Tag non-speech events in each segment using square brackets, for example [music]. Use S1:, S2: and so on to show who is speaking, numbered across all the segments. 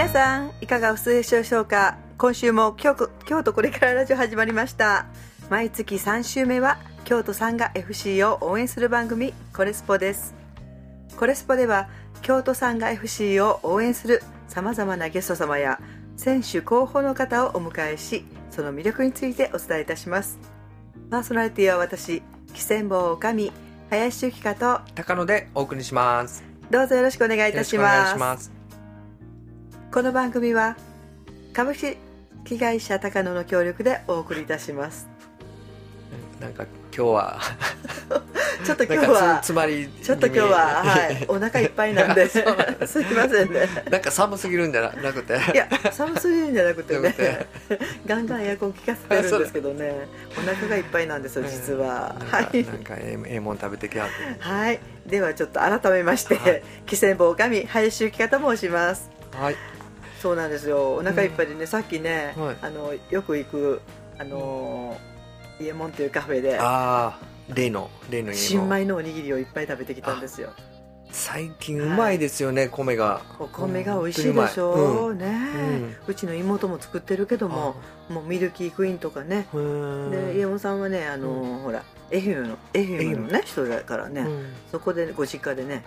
S1: 皆さんいかがお過ごしでしょうか？今週も京都京都これからラジオ始まりました。毎月3週目は京都サンガ FC を応援する番組コレスポです。コレスポでは京都サンガ FC を応援するさまざまなゲスト様や選手候補の方をお迎えしその魅力についてお伝えいたします。パーソナリティは私喜千坊女将林由紀香と
S2: 高野でお送りします。
S1: どうぞよろしくお願いいたしますこの番組は株式会社高野の協力でお送りいたします。
S2: なんか今日は。[laughs]
S1: ちょっと今日は
S2: つつまり
S1: ちょっと今日は、はい、お腹いっぱいなんで。[laughs] す。いませんね。
S2: なんか寒すぎるんじゃななくて。
S1: いや寒すぎるんじゃなくてね。ガンガンエアコン効かせてるんですけどね。お腹がいっぱいなんですよ実は、はい。
S2: なんかええええもん食べてきはって。
S1: はい。ではちょっと改めまして、
S2: はい。
S1: 汽船坊神林由紀方申します。
S2: はい
S1: そうなんですよ。お腹いっぱいでね、さっきね、
S2: はい。
S1: あのよく行くあのー、イエモンというカフェで
S2: ああ例の例の家
S1: 新
S2: も
S1: 米のおにぎりをいっぱい食べてきたんですよ。
S2: 最近うまいですよね、米が。
S1: お米が美味しいでしょう、ね、
S2: ん。
S1: うちの妹も作ってるけどももうミルキークイーンとかね。
S2: うー。ん
S1: で家元さんはねあのーほら愛媛の愛媛のね人だからね、
S2: うん。
S1: そこでご実家でね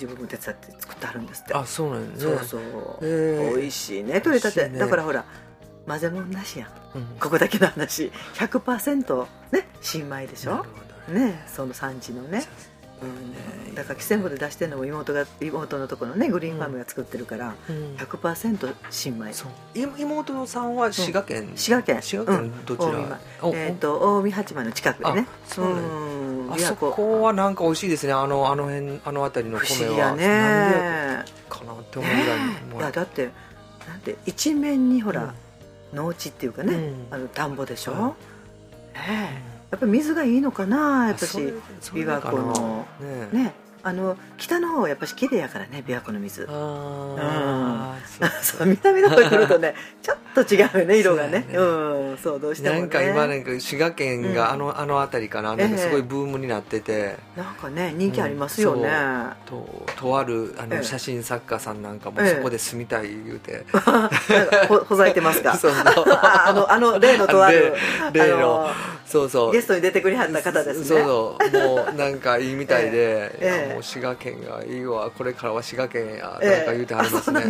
S1: 自分も手伝って作ってあるんですって。
S2: あそうなんですね。
S1: そうそう、
S2: へえ
S1: 美味しいね取れたて、
S2: ね。
S1: だからほら混ぜ物なしやん。
S2: うん。
S1: ここだけの話。100%ね新米でしょ？ね。その産地のね、うん、だから汽船部で出してるのも妹が妹のところのねグリーンファームが作ってるから、
S2: うん。
S1: 100%新米。
S2: そう。い妹さんは滋賀県、
S1: 滋賀県。
S2: 滋賀県どちら、
S1: 近江米
S2: お
S1: えっ、と近江八幡の近くでね。
S2: あそうなんや
S1: ん。
S2: あそこはなんか美味しいですね。あのあの辺あの辺りの
S1: 不
S2: 米は。
S1: ね
S2: かなって思うぐらい
S1: いやだってなんて一面にほら、農地っていうかね、
S2: うん。
S1: あの田んぼでしょ、
S2: は
S1: ねえやっぱり水がいいのかなやっぱし琵琶湖の。
S2: ね
S1: ねあの北の方はやっぱし綺麗やからね琵琶湖の水。
S2: あーそう [laughs]
S1: そう南の方に来るとね [laughs] ちょっと違うよね。色がね。
S2: そう
S1: んそうどうしてもね。
S2: なんか今なんか滋賀県
S1: うん
S2: があの,、あの辺りかななんかすごいブームになってて、
S1: なんかね人気ありますよね、
S2: ととあるあ
S1: ええ。
S2: の写真作家さんなんかも
S1: ええ。
S2: そこで住みたい言うて、[laughs]
S1: なんかほほざいてますか？
S2: そうそう。
S1: ああのあの例のとある
S2: 例例の。そうそう。
S1: ゲストに出てくれはった方ですね。
S2: そうそう。もうなんかいいみたいで、
S1: ええ。
S2: いやもう滋賀県がいいわ。これからは滋賀県や。
S1: ええ。
S2: なんか言うてはりますね、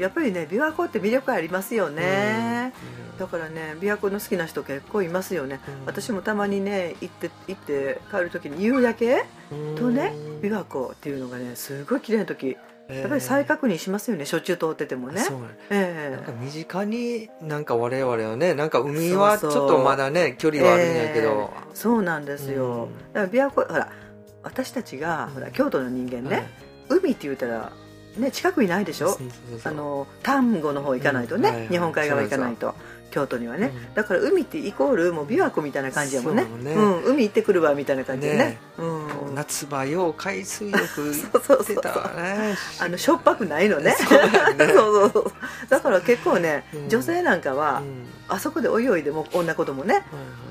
S1: やっぱりね琵琶湖って魅力ありますよね、
S2: うん。
S1: だからね琵琶湖の好きな人結構いますよね、
S2: うん。
S1: 私もたまにね行って行って帰る時に夕焼けとね琵琶湖っていうのがねすごい綺麗な時やっぱり再確認しますよね。しょっちゅう通っててもね。
S2: そう。なん
S1: え。
S2: なんか身近になんか我々はねなんか海はちょっとまだね距離はあるんやけど、
S1: え。そうなんですよ、
S2: うん。
S1: だから琵琶湖ほら私たちがほら京都の人間ね、海って言うたらね近くにないでしょ？
S2: そう
S1: あの丹後の方行かないとね、
S2: うん。はいはい。
S1: 日本海側行かないと京都にはね、
S2: うん。
S1: だから海ってイコールもう琵琶湖みたいな感じやもんね。
S2: ね。
S1: うん、海行ってくるわみたいな感じでね。
S2: ね。
S1: うん、
S2: 夏場よう海水浴 [laughs]
S1: そうそうそう
S2: 行ってたわね
S1: あのしょっぱくないのね。[laughs]
S2: そう
S1: そうそうそうだから結構ね、
S2: うん。
S1: 女性なんかは、
S2: うん。
S1: あそこで泳いでも女子供ね。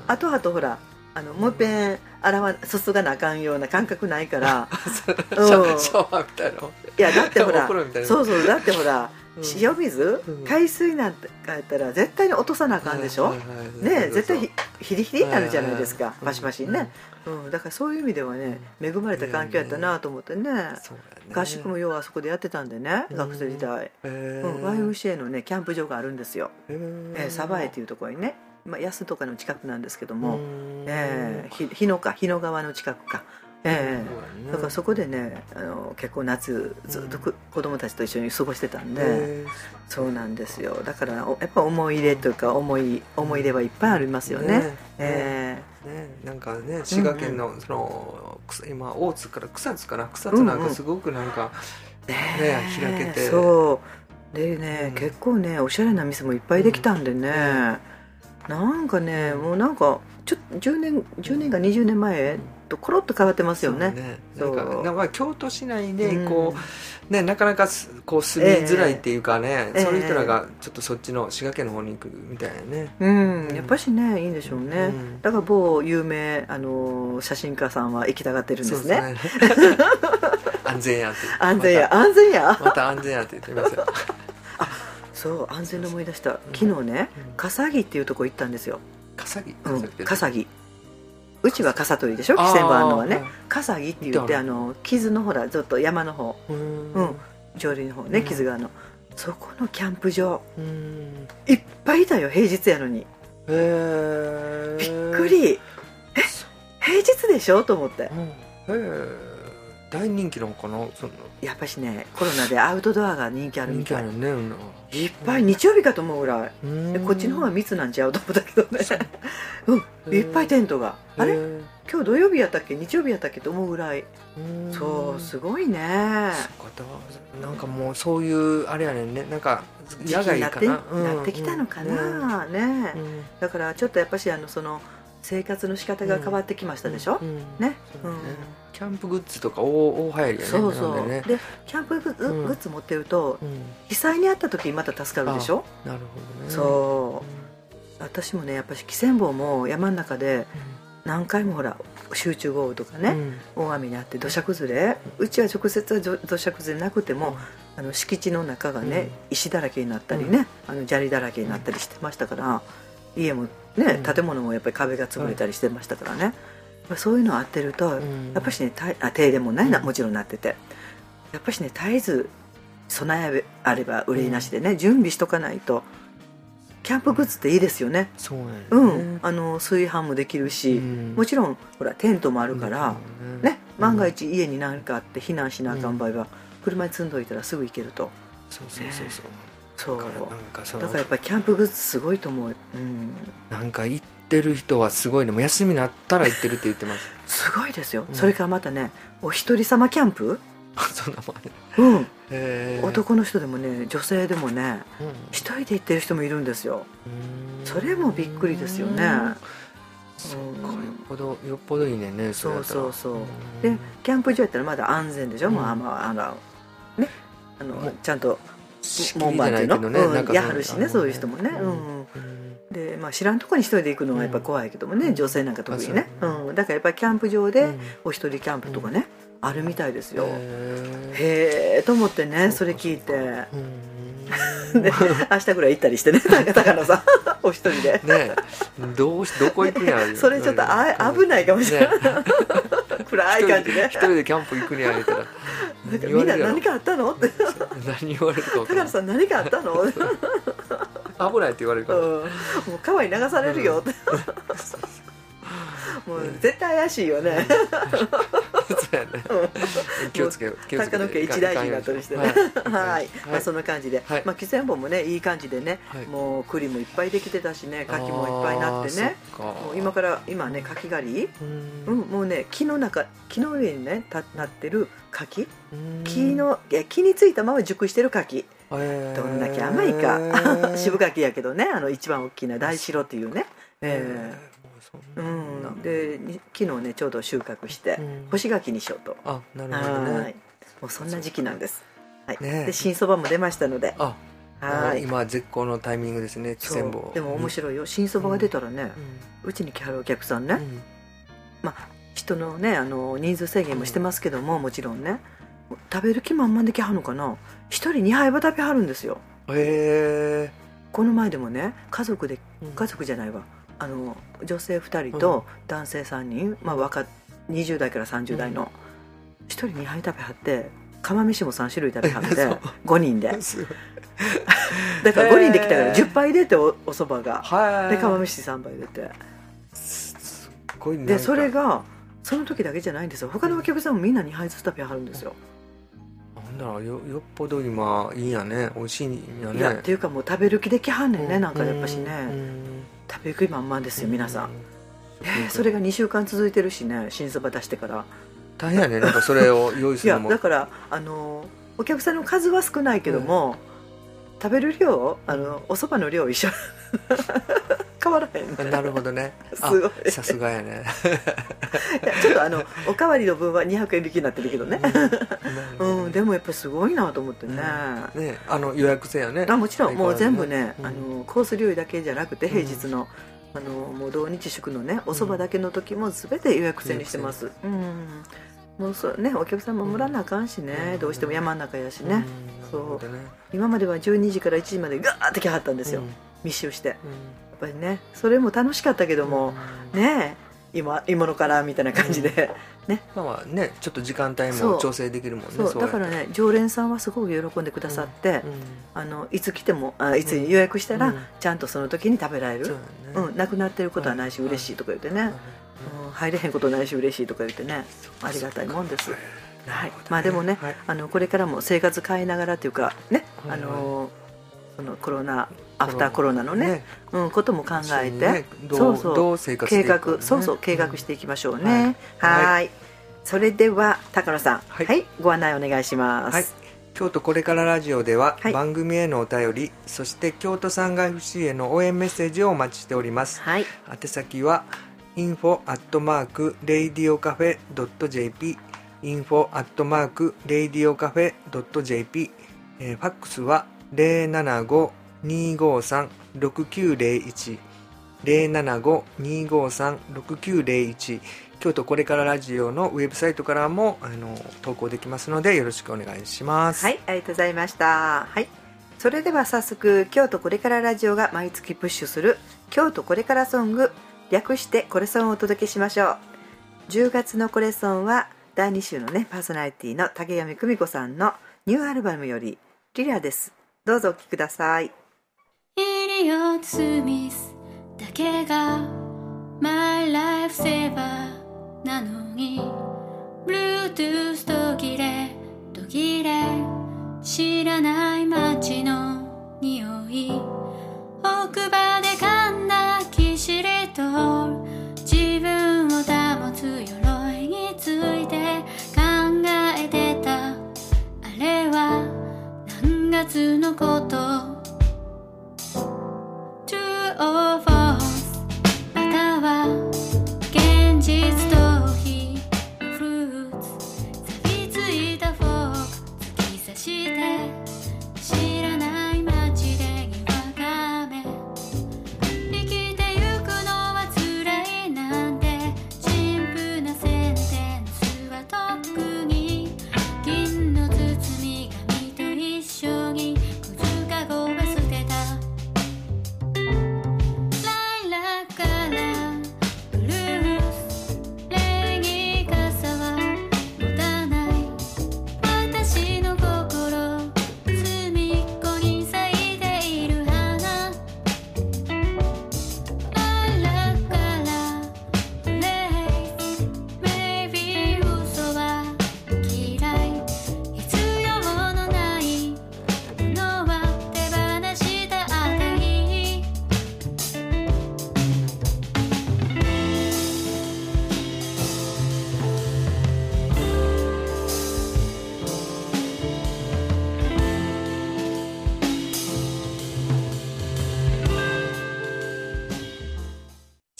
S1: あとあとほらあのもう一遍洗わすすがなあかんような感覚ないから。[laughs]
S2: シ
S1: うん。
S2: ャシャワーみたいない
S1: やだってほらそうそうだってほら、
S2: うん。
S1: 塩水、
S2: うん。
S1: 海水なんてやったら絶対に落とさなあかんでしょ、
S2: はいはいはい
S1: ね絶対ひヒリヒリになるじゃないですか、
S2: はいはい
S1: パシパシにね、うん、だからそういう意味ではね恵まれた環境やったなと思ってね、
S2: ね
S1: 合宿もようあそこでやってたんでね、
S2: うん。
S1: 学生時代、
S2: へ
S1: うん、
S2: ー
S1: YMCA のねキャンプ場があるんですよ、
S2: へ
S1: え。ー、鯖江っていうところにね、まあ、安とかの近くなんですけども、
S2: うん
S1: えー、ひ日野か日野川の近くか、え
S2: そうやね。
S1: ーだからそこでねあの結構夏ずっとく、子供たちと一緒に過ごしてたんで、そうなんですよ。だからおやっぱ思い入れというか思い思い出はいっぱいありますよね。
S2: ね。
S1: え
S2: ね、なんかね滋賀県のその、今大津から草津かな？草津なんかすごくなんか、
S1: ー
S2: ね開けて。
S1: そう。でね、
S2: うん。
S1: 結構ねおしゃれな店もいっぱいできたんでね、なんかねもうなんかちょ10年10年か20年前とコロッと変わってますよね。
S2: そうなん
S1: そう。
S2: かなんか京都市内で
S1: うん。
S2: こう、ね、なかなかすこう住みづらいっていうかね、
S1: ええ
S2: そういう人らがちょっとそっちの滋賀県の方に行くみたいなね、
S1: うん、やっぱしねいいんでしょうね、
S2: うん。
S1: だから某有名あの写真家さんは行きたがってるんですね。
S2: ね安全やって
S1: 安全や安全や
S2: また安全やって言ってますよ [laughs]
S1: そう安全で思い出した。昨日ね
S2: うん。
S1: 笠木っていうとこ行ったんですよ、
S2: 笠木
S1: 笠木うちは笠取でしょ？
S2: あー。
S1: 汽船場あるのはね。笠木って言ってあの傷のほらずっと山の方。
S2: うん。
S1: うん。上流の方ね
S2: うん。
S1: 傷があの。そこのキャンプ場。
S2: うん。
S1: いっぱいいたよ平日やのに。
S2: へえ
S1: びっくり。え平日でしょ？と思って。
S2: うん。へえ大人気なのかな？その
S1: やっぱしねコロナでアウトドアが人気ある
S2: 人
S1: みたい。
S2: 気あるねうん。
S1: いっぱい日曜日かと思うぐらい。こっちの方が密なんちゃうと思ったけどね。う。ん。いっぱいテントが。あれ？今日土曜日やったっけ？日曜日やったっけと思うぐらい。
S2: うん。
S1: そうすごいね。
S2: なんかもうそういうあれやねんね。なんか野外かな？うん。
S1: なってきたのかな？ね
S2: うん。
S1: だからちょっとやっぱしあのその生活の仕方が変わってきましたでしょ？
S2: うん。
S1: ね？
S2: ね。
S1: うん
S2: キャンプグッズとか大大流行りやね
S1: そうそ
S2: なんでね。
S1: うでキャンプグッズ
S2: うん
S1: グッズ持ってると
S2: うん。
S1: 被災にあった時にまた助かるでしょ？
S2: なるほどね。
S1: そう。私もねやっぱし汽船坊も山の中で何回もほら集中豪雨とかね、大雨にあって土砂崩れうちは直接は土土砂崩れなくても、あの敷地の中がね、
S2: うん。
S1: 石だらけになったりね、あの砂利だらけになったりしてましたから家もね
S2: うん。
S1: 建物もやっぱり壁が潰れたりしてましたからね、そういうのあってると、
S2: うん。
S1: やっぱしねあ停電もね、な
S2: うん。
S1: もちろんなってて。やっぱしね絶えず備えあれば憂いなしでね、準備しとかないとキャンプグッズっていいですよね。
S2: そうなん
S1: うん、あの炊飯もできるし、
S2: うん。
S1: もちろんほらテントもあるから、ね、万が
S2: うん。
S1: 一家に何かあって避難しなあかん場合は、車に積んどいたらすぐ行けると。
S2: そうそうそうそう。
S1: そう。
S2: だから
S1: やっぱりキャンプグッズすごいと思う、うん、
S2: なんか行ってる人はすごいね。もう休みになったら行ってるって言ってます。[laughs]
S1: すごいですよ、
S2: うん。
S1: それからまたねお一人様キャンプ、
S2: あ [laughs] そんなもんね
S1: うん、男の人でもね女性でもね
S2: うん。
S1: 一人で行ってる人もいるんですよ。
S2: うん。
S1: それもびっくりですよね。
S2: そっかよっぽどよっぽどいいねんね
S1: そうそうそう。
S2: うん。
S1: でキャンプ場やったらまだ安全でしょ、
S2: うん。
S1: もうあんまあのねあのちゃんと
S2: 仕
S1: 門
S2: 切りじゃない
S1: うん。
S2: なんか
S1: やはるしねそういう人もね。
S2: ん
S1: うん。
S2: うん
S1: で、まあ、知らんとこに一人で行くのはやっぱ怖いけどもね、
S2: うん。
S1: 女性なんか特にね、
S2: う
S1: うん、だからやっぱりキャンプ場で
S2: うん。
S1: お一人キャンプとかね、あるみたいですよ、
S2: へ
S1: えと思ってね
S2: そ
S1: れ聞いて。
S2: うん。
S1: で明日ぐらい行ったりしてね高野さん。[laughs] お一人で。
S2: ねえ。どうしどこ行くんやろ。
S1: それちょっとあ危ないかもしれない、
S2: ね [laughs]
S1: 暗い感じで。
S2: 一人でキャンプ行くにゃ言ったら。[laughs]
S1: なんかみんな何かあったのって。
S2: 何言われるか
S1: 高野さん何かあったの、うん、
S2: 危ないって言われるから。
S1: もう川に流されるよ。って、[laughs] もう絶対怪しいよね、
S2: そうやね。気をつけ気をつけ
S1: 高野家一大事になったりしてね。[laughs] はい、まあ、そんな感じで、
S2: はい。
S1: まあ、汽船本もねいい感じでね、
S2: はい。
S1: もう栗もいっぱいできてたしね柿もいっぱいになってね。もう今から今ね柿狩り、
S2: う
S1: うんん、もうね木の中木の上にねたなってる柿
S2: うん。
S1: 木のいや木についたまま熟してる柿どんだけ甘いか。渋柿やけどねあの一番大きな大白っていうね。ええ。うん、でに昨日ねちょうど収穫して
S2: うん。
S1: 干し柿にしようと。
S2: あなるほど
S1: はい。
S2: ね
S1: もうそんな時期なんです。はい。
S2: ねえ。
S1: で新そばも出ましたので、
S2: あ
S1: はい。
S2: 今絶好のタイミングですね
S1: でも面白いよ。新そばが出たらね、
S2: う
S1: うちに来はるお客さんね、
S2: ん。うん
S1: 人のねあの人数制限もしてますけども、もちろんね、食べる気満々で来はるのかな？一人二杯は食べはるんですよ。
S2: へえ
S1: この前でもね家族で
S2: うん。
S1: 家族じゃないわ。あの女性2人と男性3人、まあ、若20代から30代の1人2杯食べはって釜飯も3種類食べはって
S2: そう。
S1: 5人で。[laughs] [laughs] だから5人できたから
S2: へー
S1: 10杯出ておおそばが。
S2: はい。
S1: で釜飯3杯出て。
S2: すっごいなんか。
S1: でそれがその時だけじゃないんですよ。他のお客さんもみんな2杯ずつ食べはるんですよ、
S2: なんだろうよよっぽど今いいんやね。美味しいんやね。
S1: いやっていうかもう食べる気できはんねんね、なんかやっぱしね、
S2: うん。
S1: 食べる気満々ですよ皆さん、
S2: う
S1: えーそれが2週間続いてるしね新そば出してから。
S2: 大変やね。なんかそれを [laughs] 用意す
S1: いや
S2: るのも。
S1: だからあのお客さんの数は少ないけども、食べる量あのおそばの量一緒変わらへんね
S2: な。るほどね。あ
S1: すごい。
S2: さすがやね。[laughs]
S1: ちょっとあのおかわりの分は200円引きになってるけどね、うん。[laughs]
S2: うん
S1: でもやっぱりすごいなと思ってね、
S2: ねあの予約制やね。
S1: あもちろんもう全部ね、
S2: うん。
S1: あのコース料理だけじゃなくて平日の,、あのもう土日祝のねお蕎麦だけの時も全て予約制にしてます、うん。もうそうねお客さん守らなあかんしね、
S2: うん。
S1: どうしても山の中やしね、
S2: うん。
S1: そう。今までは12時から1時までガーって来はったんですよ、
S2: うん。
S1: 密集して。やっ
S2: うん
S1: ぱりねそれも楽しかったけども、ねえ今今のからみたいな感じで、ね。
S2: まあまあねちょっと時間帯も調整できるもんね
S1: そう。だから
S2: ね
S1: ね常連さんはすごく喜んでくださって、
S2: うん。
S1: あのいつ来てもあいつ予約したら、
S2: うん。
S1: ちゃんとその時に食べられる、
S2: そう
S1: うんなくなってることはないし、
S2: うん
S1: 嬉しいとか言ってね、うん。入れへんことないし嬉しいとか言ってね。ありがたいもんです、はい、まあでもね、
S2: はい。
S1: あのこれからも生活変えながらというかね、
S2: はい。
S1: あのそのコロナアフターコロナのね。うん、ことも考えて、
S2: ね。どう
S1: そうそう。計画そうそう計画していきましょう
S2: はい。
S1: ね、はい。それでは高野さん。は、
S2: はい。い
S1: ご案内お願いします、
S2: はい。京都これからラジオでは
S1: はい。
S2: 番組へのお便り、そして京都産が FC への応援メッセージをお待ちしております。
S1: はい。
S2: 宛先は info アットマーク radiocafe.jp info アットマーク radiocafe.jp えーファックスは253-6901 075-253-6901京都これからラジオのウェブサイトからもあの投稿できますのでよろしくお願いします
S1: はい、ありがとうございました。はい。それでは早速、京都これからラジオが毎月プッシュする京都これからソング、略してこれソンをお届けしましょう。10月のこれソンは第2週のね、パーソナリティの竹上久美子さんのニューアルバムよりリラです。どうぞお聴きください。
S3: リオ・スミスだけが My Life Saver なのに Bluetooth 途切れ途切れ知らない街の匂い奥歯で噛んだキシリトール自分を保つ鎧について考えてたあれは何月のこと Or false または現実と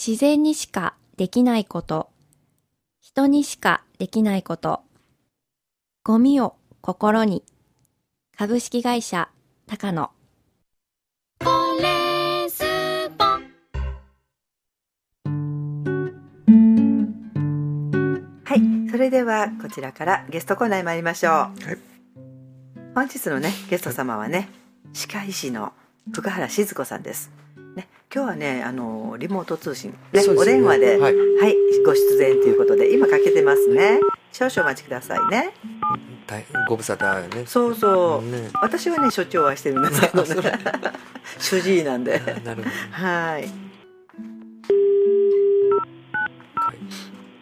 S4: 自然にしかできないこと、人にしかできないこと、ゴミを心に、株式会社高野。
S1: はい、それではこちらからゲストコーナーに参りましょう。
S2: はい
S1: 本日のねゲスト様はね歯科医師の福原静子さんです。ね、今日はねあのリモート通信、ね
S2: ね
S1: お電話で、は
S2: はいい、
S1: ご出演ということで今かけてますね。少々お待ちくださいね。
S2: 大ご無沙汰よね
S1: そうそう。
S2: ね
S1: 私はねしょっちゅうお会いしてるんですけどね [laughs] 主治医なんで。
S2: なるほど
S1: はい。
S2: はい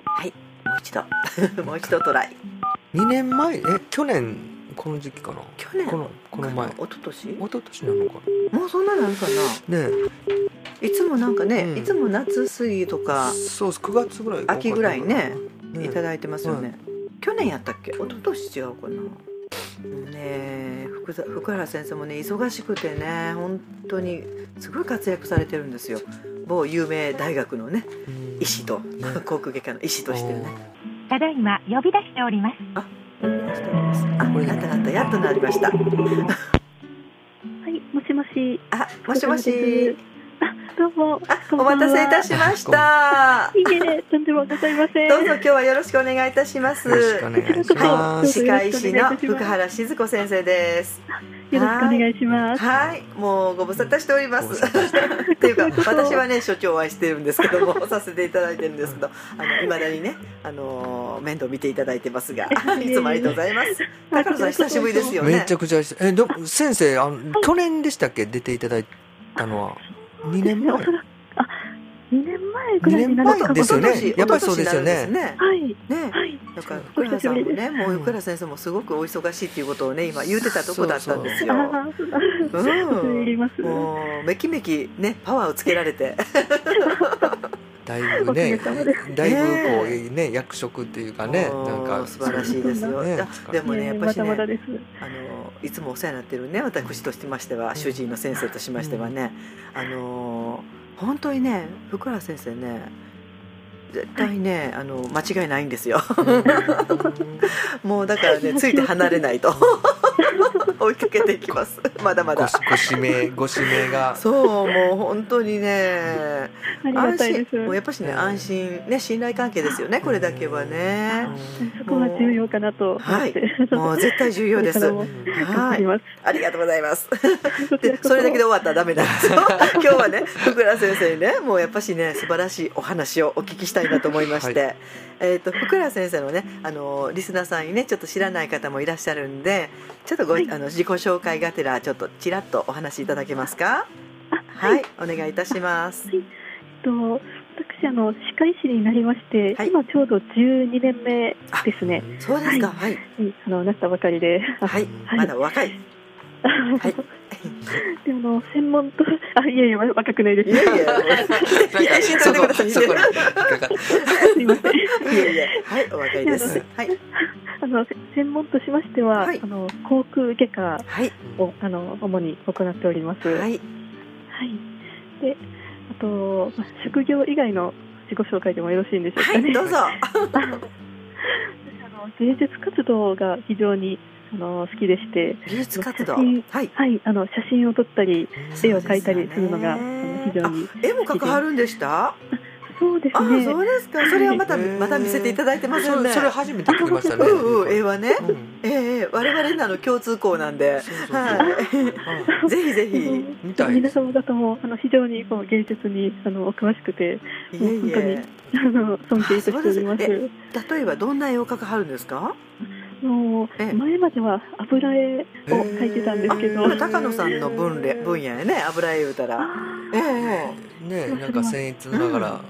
S1: はい、もう一度 [laughs] もう一度トライ。
S2: 2年前？え去年この時期かな。
S1: 去年？
S2: このこの前。
S1: 一昨年？
S2: 一昨年なのか
S1: もうそんななんかな？
S2: なね
S1: いつもなんかね、
S2: うん。
S1: いつも夏過ぎとか
S2: そう9月ぐらい
S1: 秋ぐらいね
S2: ね
S1: いただいてますよね、去年やったっけ？一昨年違うかな。ねえ福田福原先生もね忙しくてね本当にすごい活躍されてるんですよ。某有名大学のね
S2: うん。
S1: 医師と、
S2: ね。
S1: 航空外科の医師としてね。
S5: ただいま呼び出しております。
S1: 呼び出しております。あ
S2: これ
S1: ななった。やっとなりました。
S5: はい、もしもし。
S1: あもしもし [laughs]
S6: どうも。
S1: あお待たせいたしました。
S6: いいえ、とんでもございません。
S1: どうぞ今日はよろしくお願いいたします。
S2: よろしくお願いします。
S1: 歯科医師の福原静子先生です。
S6: よろしくお願いします。
S1: はい。もうご無沙汰しております。[laughs] っていうか私はね所長お会いしてるんですけどもさせていただいてるんですけどあの未だにねあの面倒見ていただいてますがいつもありがとうございます。高野さん久しぶりですよね。
S2: めちゃくちゃえでも先生あの去年でしたっけ？出ていただいたのは2年前。[laughs]
S6: あ、2年前ぐらいになる
S2: ですよね。やっぱりそうですよね。
S1: 一昨年になるん
S6: はい。
S1: ねね。
S6: はい。
S1: だから福原さんもねもう福原先生もすごくお忙しいっていうことをね今言うてたとこだったんですよ。
S6: ああ、そうだ。
S1: うん。もうめきめきねパワーをつけられて [laughs]
S2: だいぶねだいぶこうね役職っていうかねなんか。
S1: 素晴らしいですよ、でもねやっぱしね
S6: まだまだです。
S1: あのいつもお世話になってるね私としてましては主治医の先生としましてはね、あの本当にね福原先生ね絶対ねあの間違いないんですよ。[laughs] もうだからねついて離れないと [laughs] 追いかけていきます。[laughs] まだまだ。
S2: ごご指名ご指名が。
S1: そうもう本当にね。[laughs] 安。心。もうやっぱしね
S2: うん。
S1: 安心ね信頼関係ですよねこれだけはね。
S6: そこが重要かなと。思って。
S1: もう絶対重要で [laughs] す。はい。ありがとうございます。でそれだけで終わったらダメなんですよ今日はね福良先生にねもうやっぱしね素晴らしいお話をお聞きしたいなと思いまして、
S2: は
S1: えー、と福良先生のねあのリスナーさんにねちょっと知らない方もいらっしゃるんでちょっとご、
S6: はい。
S1: あの自己紹介がてらちょっとちらっとお話しいただけますか？
S6: あ
S1: はい、お願いいたします。
S6: えっと私あの歯科医師になりまして、
S1: はい。
S6: 今ちょうど12年目ですね。
S1: そうですか。はい。
S6: うんあのなったばかりで。
S1: はい、[laughs]
S6: はい。
S1: まだお若い。[laughs] はい
S6: であの専門とあいやいや若くないです。
S1: いやいや否定しんといてください
S6: すいません。
S1: いやいやはいお若いですはい
S6: あのせ専門としましては、
S1: はい
S6: あの口腔外科
S1: はい
S6: をあの主に行っております。
S1: は
S6: はい。
S1: い
S6: で、あと、まあ、職業以外の自己紹介でもよろしいんでしょうかね。
S1: はいどうぞ [laughs]
S6: あの芸術活動が非常にあの好きでして、
S1: 技術活動
S6: 写真
S1: はい。
S6: はい、あの写真を撮ったり、
S2: た
S6: 絵を描いたりするのが、
S1: ね
S6: の非常に
S1: 絵も描かはるんでした？
S6: そうです
S1: あ
S6: ね。
S1: そうですか。それはまたまた見せていただいてませんね。
S2: それ初めて聞きましたね。
S1: うんうん絵はね
S2: うん
S1: ええ我々なの共通項なんで
S2: そうそうそう
S1: はいぜひぜひ
S6: 皆様方もあの非常にこう芸術にあのお詳しくて
S1: えい
S6: 本当に
S1: え
S6: あの尊敬いたしております。
S1: 例えばどんな絵を描かはるんですか
S6: も
S1: え。え
S6: う前までは油絵を描いてたんですけど、
S1: 高野さんの分野分野やね油絵言うたら。
S6: あ
S1: ええ。
S2: ねなんか僭越ながら。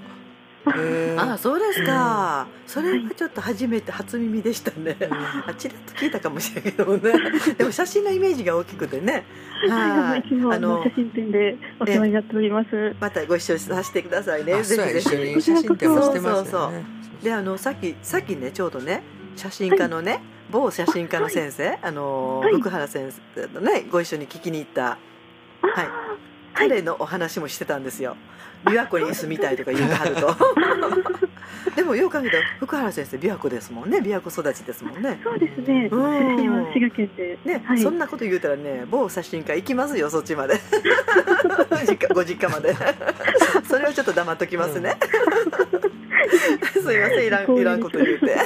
S2: へー
S1: あそうですか。それはちょっと初めて初耳でしたね。
S2: うん
S1: あちらっと聞いたかもしれないけどもね。[laughs] でも写真のイメージが大きくてね。
S6: はい、あの写真展でお世話になっております。
S1: またご一緒させてくださいね。ぜひぜひ。
S2: 一緒に写真展もしてます
S1: そうそう
S2: よね
S1: であのさっきさっきねちょうどね写真家のね、某写真家の先生、あの
S6: はい。
S1: 福原先生とねご一緒に聞きに行った。はい。
S6: はい。
S1: 彼のお話もしてたんですよ。琵琶湖に住みたいとか言うてはると。[laughs] でもよう考えたら福原先生琵琶湖ですもんね。琵琶湖育ちですもんね。
S6: そうですね。出
S1: うん。
S6: 身は滋賀県で、
S1: ね、
S6: はい、
S1: そんなこと言うたらね某写真家行きますよそっちまで。[laughs] 実家ご実家まで。[laughs] それはちょっと黙っときますね、すいませんいらんいらんこと言うて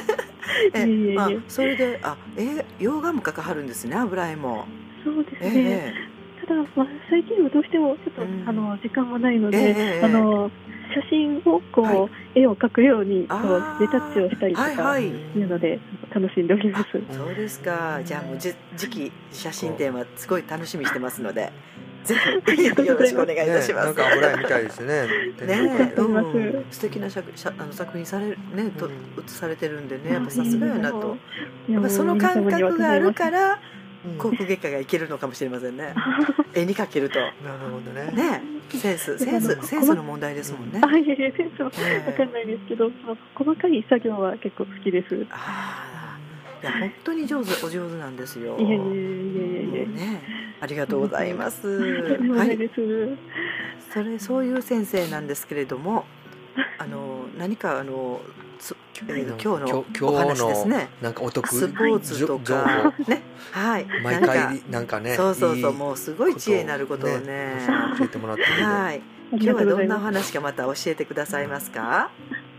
S1: [laughs] え
S6: いえ
S1: まあ、それであえ洋画も描かはるんですね油絵も。
S6: そうです
S1: え
S6: ね。ただ、まあ、最近はどうしてもちょっと、
S1: うん。
S6: あの時間もないの
S1: え
S6: で、
S1: え
S6: あの写真をこう、
S1: は
S6: 絵を描くようにこうレタッチをしたりとか、
S1: はいはい。
S6: いうので楽しんでおります。
S1: そうですか。じゃあもうじ次期写真展はすごい楽しみにしてますのでぜひよろしくお願いいたし
S2: ねなん
S1: ます、
S2: か油絵みたいですね。
S1: ね
S6: う
S1: ん。
S6: ます
S1: 素敵な作あの作品されるねと
S2: うん。
S1: 写されてるんでねやっぱさすがやなと。
S6: いや
S1: やっぱその感覚があるか。ら
S2: うん。
S1: 航空外科がいけるのかもしれませんね。[laughs] 絵に描けると。
S2: なるほどね。
S1: ねセンスセンスセンスの問題ですもんね。
S6: あ、いやいや、センスは
S1: ええ。
S6: わかんないですけど、その細かい作業は結構好きです。
S1: ああいや本当に上手お上手なんですよ。
S6: いやいやいやいやいや。
S1: ね。ありがとうございます。[laughs] は
S6: ない。
S1: それそういう先生なんですけれどもあの何かあのつえー今日の
S2: 今
S1: お話ですね。
S2: なんかお得。
S1: スポーツと
S2: 情
S1: か
S2: 報。
S1: ね。はい。
S2: 毎
S1: なんか
S2: 回なんかね
S1: そうそうそう
S2: いい
S1: もうすごい知恵になることをね。
S2: 教えてもらって
S1: はい。今日はどんなお。話かまた教えてくださいますか？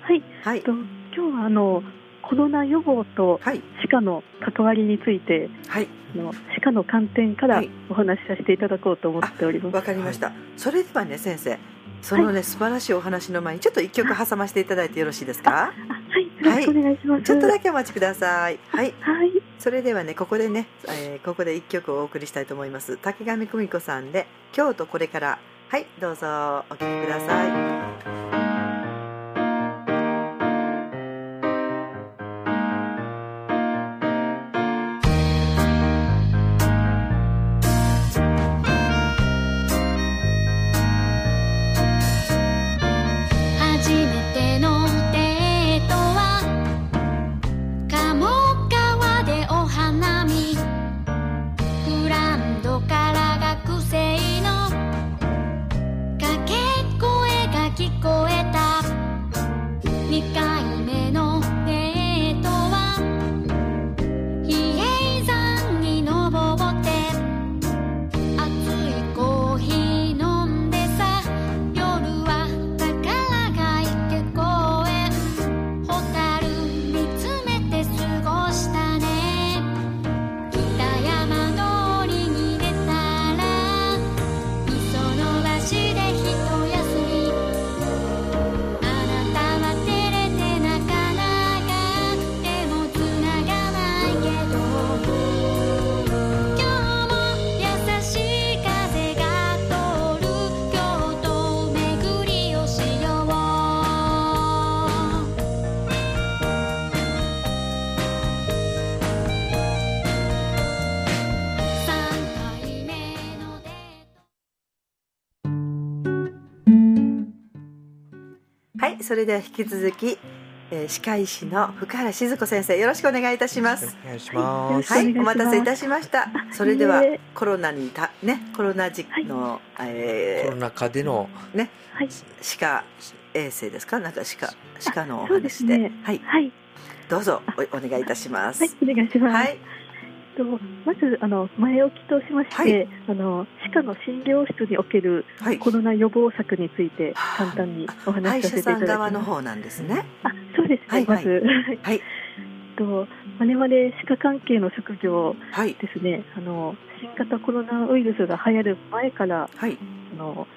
S6: はい。
S1: はい。
S6: と今日はあのコロナ予防と
S1: はい。
S6: 歯科の関わりについて
S1: はい。
S6: あの歯科の観点から
S1: はい。
S6: お話しさせていただこうと思っております。
S1: わかりました、それではね先生そのね、素晴らしいお話の前にちょっと一曲挟ませていただいてよろしいですか？
S6: あはい、お願いします。
S1: ちょっとだけお待ちください。はい。
S6: はい。
S1: それではねここでね、えーここで一曲をお送りしたいと思います。竹上久美子さんで「京都これから」はいどうぞお聴きください
S3: それ
S1: では引き続き、えー歯科医師の福原静子先生よろしくお願いいたします
S2: お願いします。
S1: はい、お待たせいたしました。それではコロナにたねコロナ時期の、え
S2: コロナ禍での
S1: ーね
S6: はい。
S1: 歯科衛生ですか？なんか歯科歯科のお話で
S6: ね
S1: はい
S6: はい。
S1: どうぞおお願いいたします。
S6: はい、お願いします。
S1: はい
S6: とまずあの前置きとしまして、
S1: はい
S6: あの歯科の診療室における
S1: はい
S6: コロナ予防策について簡単にお話しさせていただきます。
S1: 者さん側の方なんですね。
S6: あ、そうですね。
S1: はいはい
S6: まず、
S1: はい [laughs]
S6: と我々歯科関係の職業
S1: はい
S6: ですね。あの新型コロナウイルスが流行る前から
S1: はい
S6: あの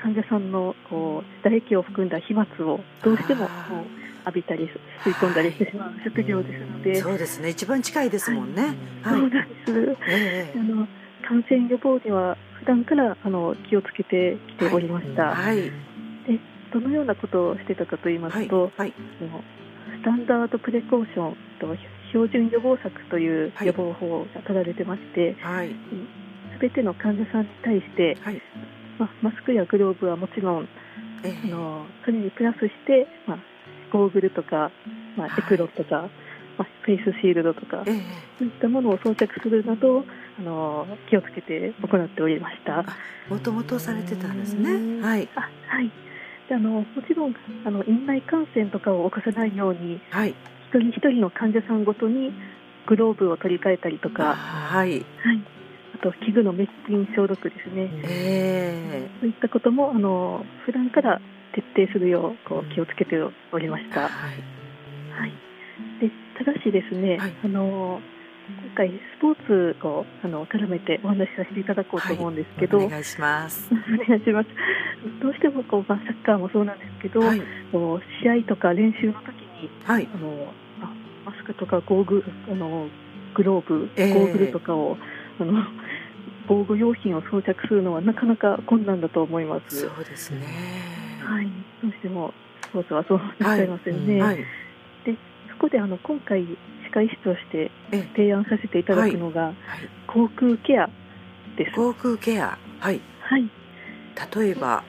S6: 患者さんのこう唾液を含んだ飛沫をどうしてもこう浴びたり吸い込んだりしてしまう職業ですので、
S1: そうですね。一番近いですもんね。はい。
S6: そうなんです。
S1: ええ。
S6: あの感染予防には普段からあの気をつけてきておりました、
S1: はい。
S6: どのようなことをしてたかと言いま
S1: はい
S6: すと、
S1: はい。
S6: あのスタンダードプレコーションと標準予防策という
S1: はい
S6: 予防法が取られてまして、
S1: はい。
S6: すべての患者さんに対して、
S1: はい。
S6: まあ、マスクやグローブはもちろん
S1: え
S6: あのそれにプラスして、まあ、ゴーグルとか、ま
S1: はい。
S6: あ、エプロンとか、まあ、フェイスシールドとか、
S1: ええ。
S6: そういったものを装着するなどあの気をつけて行っておりました。
S1: もともとされてたんですね。はい。
S6: あはい。であのもちろんあの院内感染とかを起こさないように
S1: はい。
S6: 一人一人の患者さんごとにグローブを取り替えたりとか、
S1: はい。
S6: はい、あと器具の滅菌消毒ですね、
S1: ええ。
S6: そういったこともあの普段から徹底するようこう気をつけておりました。
S1: はい
S6: はい、でただしですね、
S1: はい
S6: あの今回スポーツをあの絡めてお話しさせていただこうと思うんですけど、
S1: お願いします。[laughs]
S6: お願いします。どうしてもこう、まあ、サッカーもそうなんですけど、
S1: はい
S6: こう試合とか練習の時に
S1: はい
S6: あのあマスクとかゴーグあのグローブ、
S1: ええ
S6: ゴーグルとかをあの防護用品を装着するのはなかなか困難だと思います。
S1: そうですね。
S6: はい、どうしてもスポーツはそうなっちゃいますよね。
S1: はい。
S6: そこであの今回歯科医師として
S1: ええ。
S6: 提案させていただくのが、
S1: はい。
S6: 口腔ケアです。
S1: 口腔ケア。はい。
S6: はい。
S1: 例えば。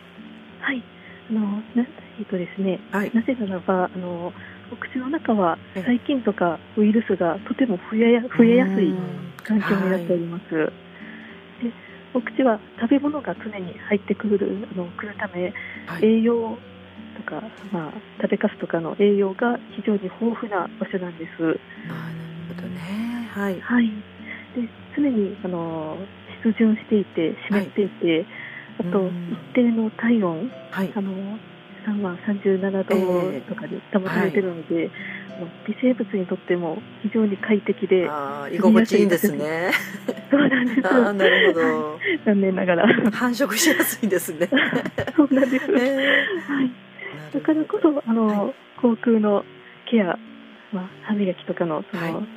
S6: はい、あのなえっとですね、
S1: はい。
S6: なぜならばあのお口の中は
S1: ええ。
S6: 細菌とかウイルスがとても増えや増えやすい
S1: うん。
S6: 環境になっております。でお口は食べ物が常に入ってくるあの来るため、
S1: はい。
S6: 栄養とか、まあ、食べかすとかの栄養が非常に豊富な場所なんです。
S1: あーなるほどね。はい。
S6: はい、で常にあの湿潤していて湿っていて、あと
S1: うん。
S6: 一定の体温、
S1: はい。
S6: あの3万37度とかで保たれてるので、あの微生物にとっても非常に快適で、
S1: 居心地いいんですね。
S6: そうなんです。
S1: あーなるほど。
S6: 残念ながら。
S1: 繁殖しやすいんですね。[laughs]
S6: そうなんです。
S1: え
S6: はい。
S1: ー
S6: だからこそ、あの、
S1: は
S6: 口腔のケア、まあ、歯磨きとかの、その、
S1: はい。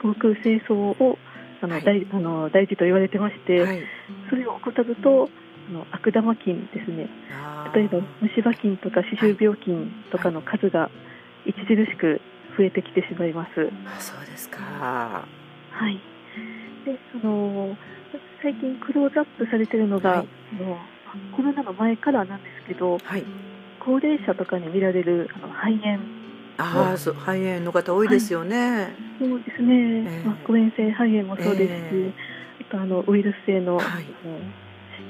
S6: 口腔清掃を、あの、
S1: はい。
S6: 大あの大事と言われてまして、
S1: はい。
S6: それを怠ると、あの悪玉菌ですね。例えば、虫歯菌とか歯周病菌とかの数が著しく増えてきてしまいます。
S1: あそうですか。
S6: はい。で、その、最近クローズアップされてるのが、
S1: はい。
S6: コロナの前からなんですけど、
S1: はい。
S6: 高齢者とかに見られるあの肺炎。
S1: ああそう肺炎の方多いですよね、
S6: そうですね、
S1: ええ。
S6: まあ、誤嚥性肺炎もそうですし、
S1: え
S6: あとあのウイルス性の,、
S1: はい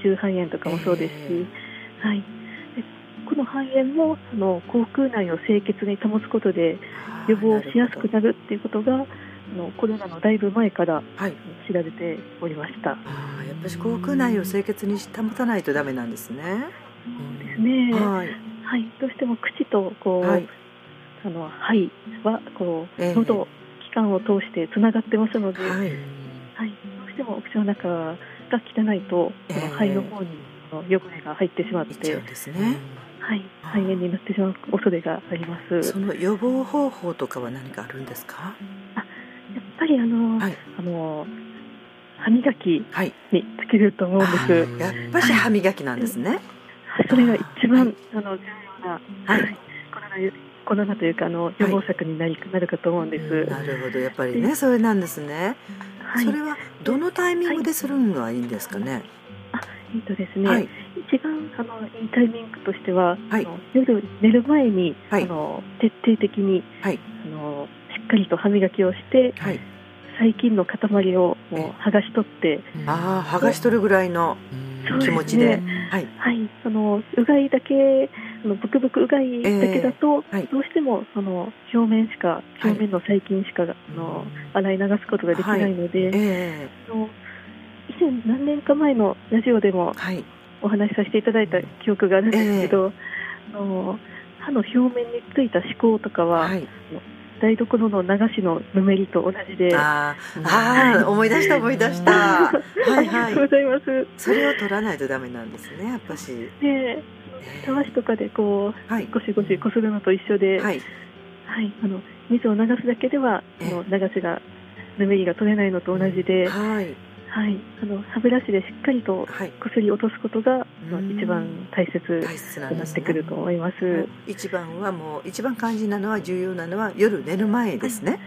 S6: あの子宮肺炎とかもそうですし、
S1: え
S6: はい、でこの肺炎もその口腔内を清潔に保つことで
S1: あー
S6: 予防しやすく
S1: なる
S6: っていうことがあのコロナのだいぶ前から知られておりました。
S1: あーやっぱり口腔内を清潔に保たないとダメなんですね、
S6: そうですね、
S1: はい。
S6: はい、どうしても口とこう、
S1: はい。
S6: あの肺はこう、
S1: ええ。
S6: 喉気管を通してつながってますので、
S1: はい。
S6: はい、どうしてもお口の中が汚いと、
S1: ええ
S6: その肺の方に汚れが入ってしまって、
S1: ですね、
S6: はい、
S1: あー
S6: 肺炎になってしまう恐れがあります。
S1: その予防方法とかは何かあるんですか？
S6: やっぱりあの、
S1: はい。
S6: あの歯磨き
S1: はい。
S6: に尽きると思うんです。
S1: やっぱし歯磨きなんですね、
S6: それが一番、
S1: はい。
S6: あの重要な、
S1: はい。
S6: コロナコロナというかあの予防策になり、なるかと思うんです。
S1: なるほど。やっぱりねそれなんですね、
S6: はい、
S1: それはどのタイミングでするのがいいんですかね、
S6: えっとですね、
S1: はい。
S6: 一番あのいいタイミングとしては、
S1: はい。
S6: あの夜寝る前に、
S1: はい。
S6: あの徹底的に、
S1: はい。
S6: あのしっかりと歯磨きをして
S1: はい。
S6: 細菌の塊を
S1: ええ。
S6: もう剥がし取って、
S1: ああ剥がし取るぐらいの気持ちで。はい。
S6: はい、そのうがいだけあのブクブクうがいだけだと、
S1: ええはい。
S6: どうしてもその表面しか表面の細菌しか、あの洗い流すことができないので、
S1: ええ
S6: あの以前何年か前のラジオでも
S1: はい。
S6: お話しさせていただいた記憶があるんですけど、あの歯の表面についた歯垢とかは、
S1: はい。
S6: 台所の流しのぬめりと同じで、
S1: あー。あー思い出した思い出した。はい [laughs]
S6: ありがとうご
S1: はい
S6: ざいます。
S1: それを取らないとダメなんですねやっぱし。
S6: で、たわしとかでこう
S1: はい。
S6: ゴシゴシこするのと一緒で、
S1: はい。
S6: はい、あの水を流すだけでは
S1: ええ。
S6: あの流しがぬめりが取れないのと同じで、
S1: はい。
S6: はい、あの歯ブラシでしっかりと
S1: はい。
S6: こすり落とすことが、あの
S1: うん。
S6: 一番大切
S1: 大切な
S6: ってくると思います。
S1: 一番はもう一番肝心なのは重要なのは夜寝る前ですね、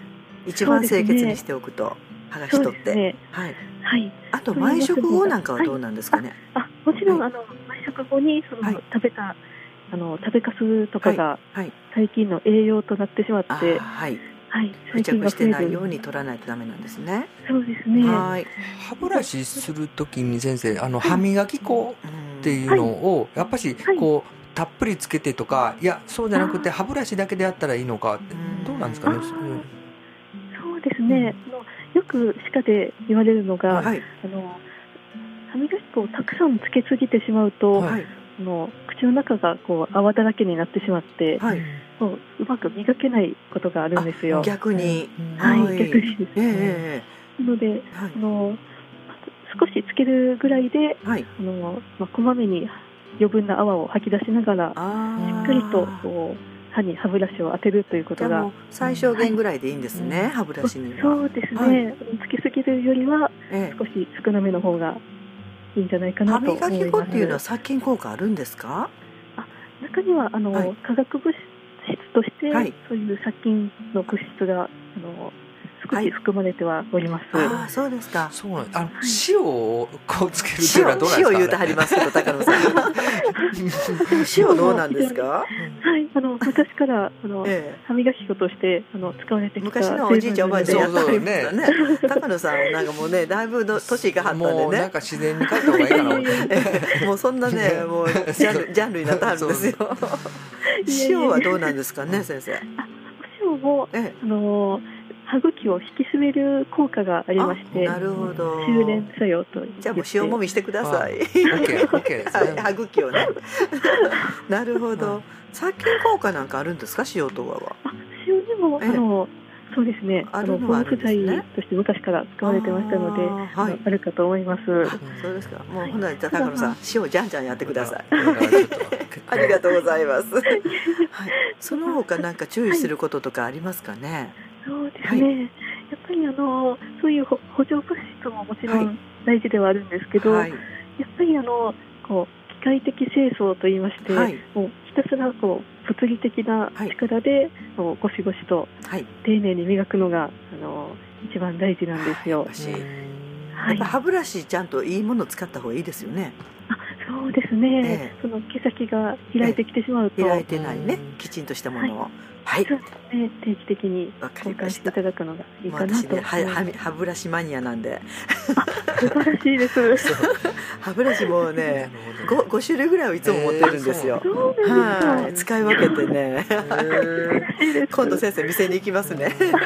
S1: 一番清潔にしておくと剥がし取って、
S6: ね。
S1: はい。
S6: はい。
S1: あと毎食後なんかはどうなんですかね、
S6: あ、もちろん、
S1: は
S6: あの毎食後にその、
S1: はい。
S6: 食べたあの食べかすとかが
S1: はい。
S6: 細菌の栄養となってしまって、
S1: はい。
S6: はい、
S1: 付着してないよう
S6: る。
S1: に取らないとダメなんですね、
S6: そうですね。
S1: はい、
S2: 歯ブラシするときに先生あの歯磨き粉
S1: うん
S2: っていうのをやっぱし
S6: はい。
S2: こうたっぷりつけてとかい。やそうじゃなくて歯ブラシだけでやったらいいのかどうなんですかね
S6: あー。そうですね。よく歯科で言われるのが、
S1: はい。
S6: あの歯磨き粉をたくさんつけすぎてしまうと、
S2: はい。
S6: の口の中がこう泡だらけになってしまって、
S1: はい。
S6: こううまく磨けないことがあるんですよ。
S1: 逆に。
S6: はい、
S1: はい。
S6: 逆にです。
S1: ええ
S6: なので、
S1: ええはい。
S6: あの少しつけるぐらいで、
S1: はい。
S6: あのまあ、こまめに余分な泡を吐き出しながら、
S1: あ
S6: し
S1: ー
S6: っかりとこう歯に歯ブラシを当てるということが。
S1: 最小限ぐらいでいいんですね、
S2: はい。
S1: 歯ブラシには。
S6: そうですね、
S1: はい。
S6: つけすぎるよりは
S1: ええ。
S6: 少し少なめの方がいいんじゃないかな
S1: 歯
S6: と思います。
S1: 磨き粉っていうのは殺菌効果あるんですか？
S6: 中にはあの、
S1: はい。
S6: 化学物質として、
S1: はい。
S6: そういう殺菌の物質があの少し含まれてはおります。
S1: ああそうですか。
S2: そうなんあの塩をこうつけるっていうのは
S1: 塩
S2: どうなんですか？
S1: 塩言うてはります [laughs] けど高野さん。塩どうなんですか、
S6: はい、あの昔からあの、
S1: え
S6: 歯磨き粉としてあの使われて
S1: え、
S6: きた
S1: 昔のおじいちゃんおばあちゃんやってはりね。
S2: そう
S1: 高野さんなんかもうねだいぶの年がはったん
S2: もう
S1: でね
S2: なんか自然に帰った方がいいかな
S1: もうそんなね [laughs] もうジャンルジャンルになってはるんですよ。塩はどうなんですかね先生。
S6: お塩も
S1: ええ。
S6: あの歯茎を引き締める効果がありまして
S1: あなるほど
S6: 修練作用と言って
S1: じゃあもう塩もみしてください。[laughs] 歯茎をね。[laughs] なるほど。殺菌効果なんかあるんですか、塩とかは。
S6: あ塩にも、
S1: ええ
S6: あのそうですね
S1: あ
S6: あの防腐剤として昔から使われてましたので
S1: あーはい
S6: あるかと思います
S1: あそうですか。もう、ほんなら、じゃあ、高野さん、塩じゃんじゃんやってください。[laughs] ありがとうございます。はい。その他、なんか注意することとかありますかね？
S6: そうですね、やっぱりあのそういう補補助物質ももちろ
S1: はい
S6: ん大事ではあるんですけど、
S1: はい。
S6: やっぱりあのこう機械的清掃といいまして、
S1: はい
S6: もうひたすらこう物理的な力で、こうゴシゴシと
S1: はい。
S6: 丁寧に磨くのがあの一番大事なんですよ。はい
S1: 歯ブラシちゃんといいものを使った方がいいですよね。
S6: あそうですね、
S1: ええ
S6: その毛先が開いてきてしまうと、
S1: 開いてないね、きちんとしたものを。はい。
S6: そうですね、定期的に交換していた。だくのがいいかな
S1: 私ね、
S6: と思います。
S1: は、は、歯ブラシマニアなんで。
S6: 素晴らしいです。[laughs]
S1: 歯ブラシもね、五、五種類ぐらいをいつも持ってるんですよ。
S6: そうなん
S1: はい、使い分けてね。
S6: か。素晴らしいです。
S1: 今度先生店に行きますね。
S6: ありが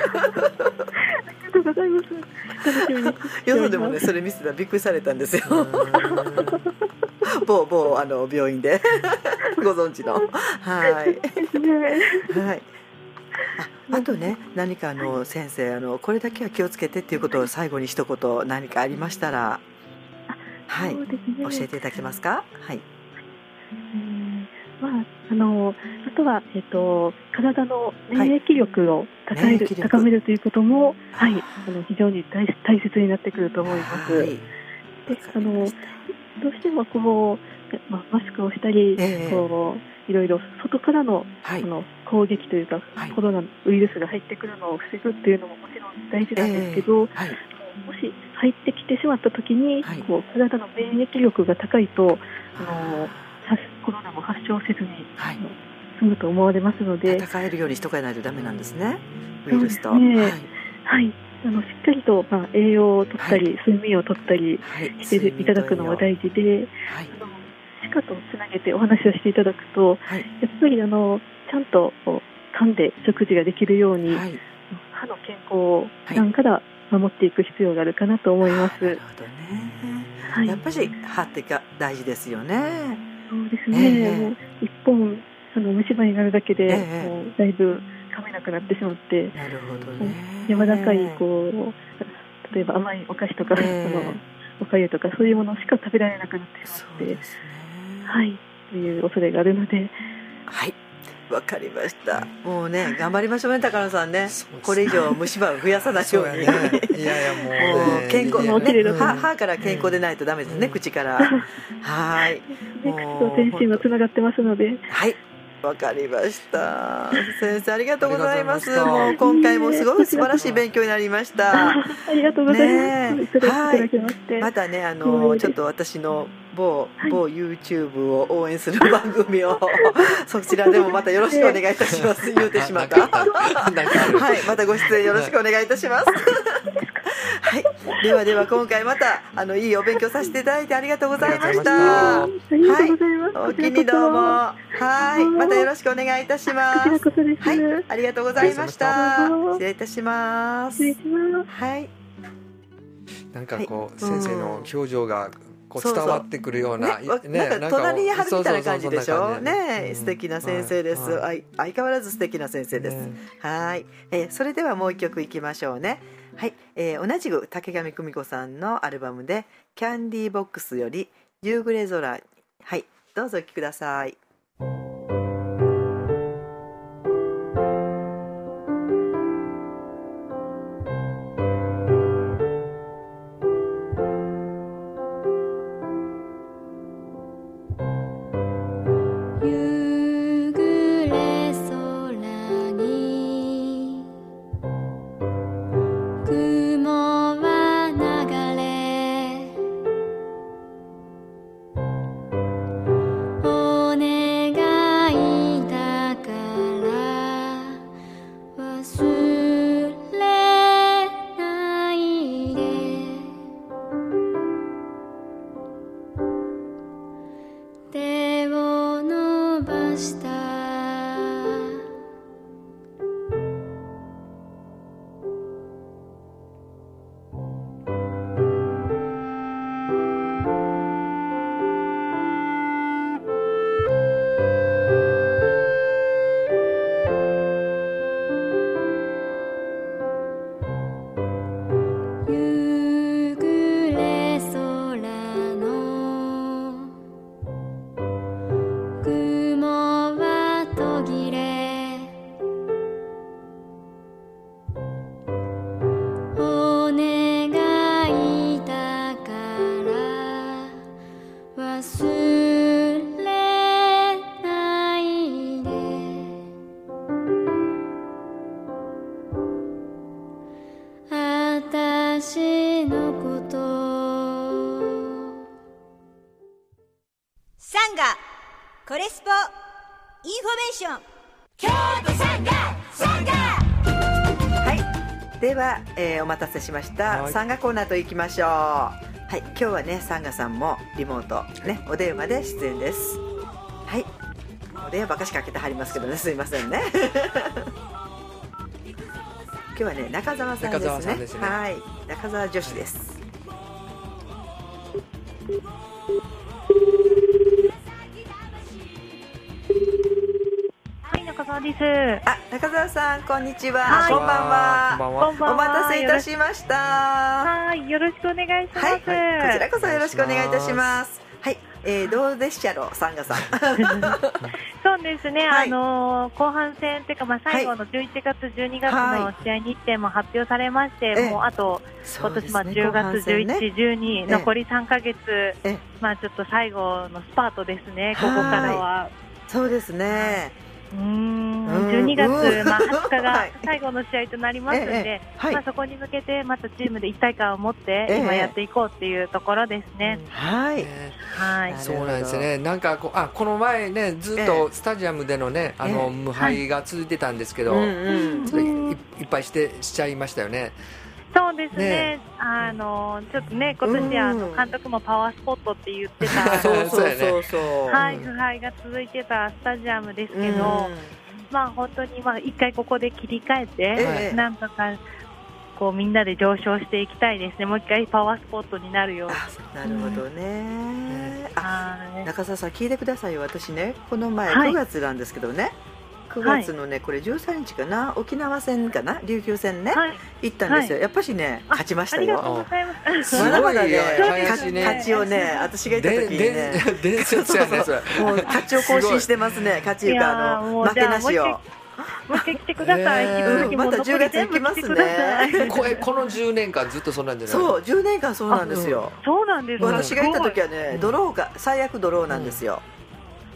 S6: とうございます。楽しみに。
S1: よそでもね、それ見せたらびっくりされたんですよ。[laughs] 某某あの病院で。[laughs] ご存知の。はい。はい。ああとね何かあの先生あのこれだけは気をつけてっていうことを最後に一言何かありましたらはい。
S6: ね。
S1: 教えていただけますか？はい。
S6: うんまあ、あの、あとは、えっ、と、体の免疫力を高める、
S1: 免疫力。
S6: 高めるということも、はい、あの、非常に大大切になってくると思います。
S1: はい。
S6: で、あの、どうしてもこう、まあ、マスクをしたり、
S1: ええ。
S6: こう、いろいろ外からの、
S1: はい。
S6: あの攻撃というか、
S1: はい。
S6: コロナウイルスが入ってくるのを防ぐっていうのももちろん大事なんですけど、
S1: はい。
S6: もし入ってきてしまった時に、
S1: はい。
S6: こう体の免疫力が高いとあの発コロナも発症せずに
S1: はい。
S6: 済むと思われますので、
S1: 戦えるようにしとかないとダメなんですねウイルスと。
S6: ね
S1: はい。
S6: はい、あのしっかりと、まあ、栄養を取ったり、睡眠を取ったり
S1: はい。
S6: していただくのは大事で、
S1: はい。
S6: あの歯科とつなげてお話をしていただくと、
S1: はい。
S6: やっぱりあのちゃんと噛んで食事ができるように、
S1: はい。
S6: 歯の健康を普段から守っていく必要があるかなと思います。
S1: なるほどね。
S6: はい。
S1: やっぱり歯ってか大事ですよね。
S6: そうです
S1: え
S6: ね、
S1: え
S6: もう一本あの虫歯になるだけで、
S1: ええ。
S6: もうだいぶ噛めなくなってしまって、
S1: なるほどね。
S6: 柔らかいこう例えば甘いお菓子とか、
S1: ええ。
S6: あのおかゆとかそういうものしか食べられなくなってし
S1: そ
S6: まって、
S1: ね。
S6: はい、という恐れがあるので、
S1: はい。わかりました。もうね頑張りましょうね高野さんね。これ以上虫歯を増やさないように。
S2: いやいや
S1: もう健康
S6: もう綺麗だと
S1: ね歯歯から健康でないとダメですね、
S2: うん。
S1: 口から。はい。
S6: ネ
S1: もう
S6: クスト全身はつながってますので、
S1: はいわかりました。先生ありがとうございます。もう今回もすごい素晴らしい勉強になりました。[laughs]
S6: ありがとうございます。
S1: ねえ。
S6: いま
S1: たねあ
S6: う
S1: の
S6: ん
S1: ちょっと私の某、
S6: はい。
S1: 某 YouTube を応援する番組を [laughs] そちらでもまたよろしくお願いいたします。言うてしまった。[laughs] はい。またご出演よろしくお願いいたしますはい。ではでは今回またあのいいお勉強させていただいてありがとうございました。
S2: あ
S6: ありがとうござい。
S1: おお気にどうも。はい。またよろしくお願いいたします。はい。ありがとうございました。失礼いたします。
S6: 失礼します。
S1: はい。
S2: なんかこう、
S1: はい
S2: 先生の表情がこう
S1: そうそう
S2: 伝わってくるような、
S1: ねわなんか隣に貼るみたいな感じでしょ？
S2: そう
S1: ね素敵な先生です、
S2: はいはい。
S1: 相相変わらず素敵な先生です、
S2: ね
S1: はい、えーそれではもう一曲いきましょうねはい、えー同じく竹上久美子さんのアルバムで「キャンディーボックス」より「夕暮れ空」はいどうぞお聴きください。待たせしました、
S2: はい。
S1: サンガコーナーといきましょう。はい今日はねサンガさんもリモートねお電話で出演です。はい。お電話ばかしかけてはりますけどねすいませんね。[laughs] 今日はね中澤さんですね。
S2: 中澤さんですね。
S1: はい。中澤女子です、
S5: 中澤
S1: さんこんにちは、
S5: はい。
S1: こんばんは。お待たせいたしました。
S5: は。い、よろしくお願いします。
S1: はい、こちらこそよろしくお願いいたします。はい、えー、どうでしたろう、サンガさん。[laughs]
S5: そうですね、
S1: はい。
S5: あのー後半戦というか、まあ、最後の11月、12月の試合日程も発表されまして、
S1: ええ
S5: もうあと今年まあ10月、11、12、
S1: え
S5: 残り3ヶ月、
S1: え
S5: まあ、ちょっと最後のスパートですね、ここからは。
S1: そうですね。
S5: うーん。
S1: うん。
S5: 12月、
S1: うん。
S5: まあ、20日 [laughs]
S1: は
S5: が
S1: い。
S5: 最後の試合となりますので、
S1: ええはい。
S5: まあ、そこに向けてまたチームで一体感を持って
S1: ええ。
S5: 今やっていこうっていうところですね。
S1: はい。
S2: ね
S5: はい。
S2: そうなんですね。なんかこうあこの前ねずっとスタジアムでのね、あの
S1: ええ。
S2: 無敗が続いてたんですけど、
S1: うんうん。
S2: ちょっといいっぱいしてしちゃいましたよね。
S5: そうですね。
S2: ね。
S5: あのちょっとね、今年あの
S1: うん
S5: 監督もパワースポットって言ってた、
S1: そうそう
S2: そう
S1: そうそう。
S5: はい、腐敗が続いてたスタジアムですけど、
S1: うん。
S5: まあ本当にまあ一回ここで切り替えて、
S1: ええ。
S5: なんとかこうみんなで上昇していきたいですね、もう一回パワースポットになるよう
S1: なるほどね。あ、
S5: はい。
S1: 中澤さん聞いてくださいよ。私ね、この前
S5: はい。
S1: 9月なんですけどね。9月のね、これ13日かな、沖縄戦かな、琉球戦ね、
S5: はい、
S1: 行ったんですよ。やっぱしね、勝ちましたよ。
S5: ありがとうございます。
S2: すごい
S1: まだまだね勝ちをね、私が行った
S2: で
S1: 時にね。
S2: で伝説やねそれ。
S1: もう勝ちを更新してますね、勝ちいうか、あ負けなしを。
S5: もう一回来てください。
S2: えー
S1: また10月行きますね
S2: これこの10年間ずっとそんなんじゃない。
S1: そう、10年間そうなんですよ。
S5: そうなんですね
S1: 私が行った時はね、
S2: うん
S1: ドローが最悪ドローなんですよ。